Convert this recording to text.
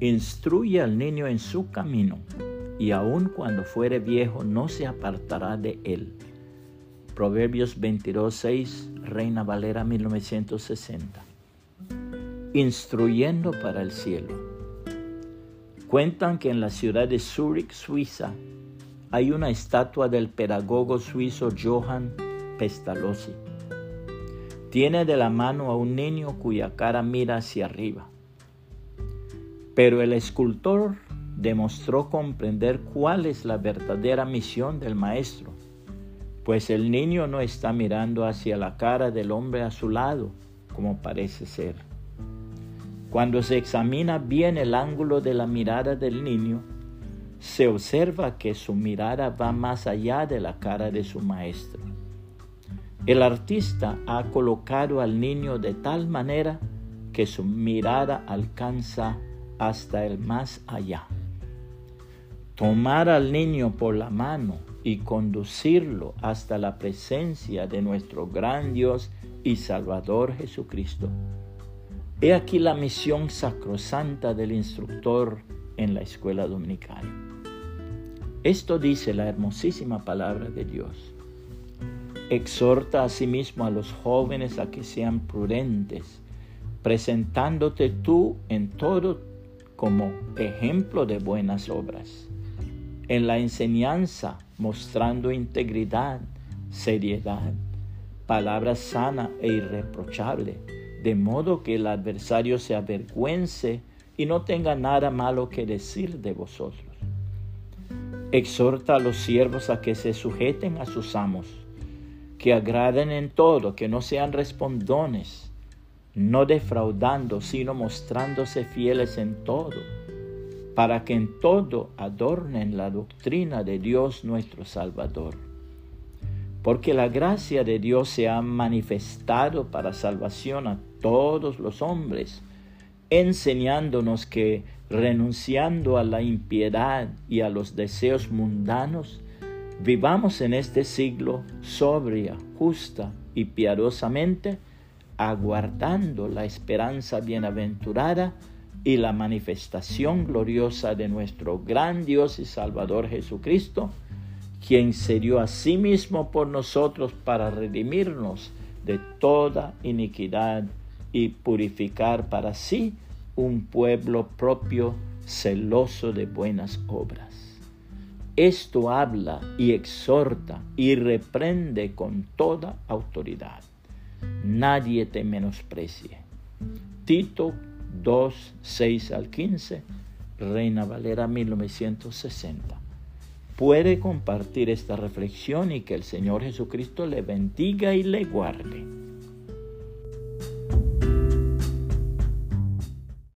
instruye al niño en su camino, y aun cuando fuere viejo no se apartará de él. Proverbios 22.6, Reina Valera 1960. Instruyendo para el cielo. Cuentan que en la ciudad de Zurich, Suiza, hay una estatua del pedagogo suizo Johann Pestalozzi. Tiene de la mano a un niño cuya cara mira hacia arriba. Pero el escultor demostró comprender cuál es la verdadera misión del maestro, pues el niño no está mirando hacia la cara del hombre a su lado, como parece ser. Cuando se examina bien el ángulo de la mirada del niño, se observa que su mirada va más allá de la cara de su maestro. El artista ha colocado al niño de tal manera que su mirada alcanza hasta el más allá. Tomar al niño por la mano y conducirlo hasta la presencia de nuestro gran Dios y Salvador Jesucristo. He aquí la misión sacrosanta del instructor en la escuela dominical. Esto dice la hermosísima palabra de Dios. Exhorta asimismo a los jóvenes a que sean prudentes, presentándote tú en todo como ejemplo de buenas obras. En la enseñanza, mostrando integridad, seriedad, palabra sana e irreprochable, de modo que el adversario se avergüence y no tenga nada malo que decir de vosotros. Exhorta a los siervos a que se sujeten a sus amos, que agraden en todo, que no sean respondones, no defraudando, sino mostrándose fieles en todo, para que en todo adornen la doctrina de Dios nuestro Salvador. Porque la gracia de Dios se ha manifestado para salvación a todos los hombres, enseñándonos que renunciando a la impiedad y a los deseos mundanos, vivamos en este siglo sobria, justa y piadosamente, aguardando la esperanza bienaventurada y la manifestación gloriosa de nuestro gran Dios y Salvador Jesucristo, quien se dio a sí mismo por nosotros para redimirnos de toda iniquidad y purificar para sí un pueblo propio celoso de buenas obras. Esto habla y exhorta y reprende con toda autoridad nadie te menosprecie. Tito 2, 6 al 15, Reina Valera 1960. Puede compartir esta reflexión y que el Señor Jesucristo le bendiga y le guarde.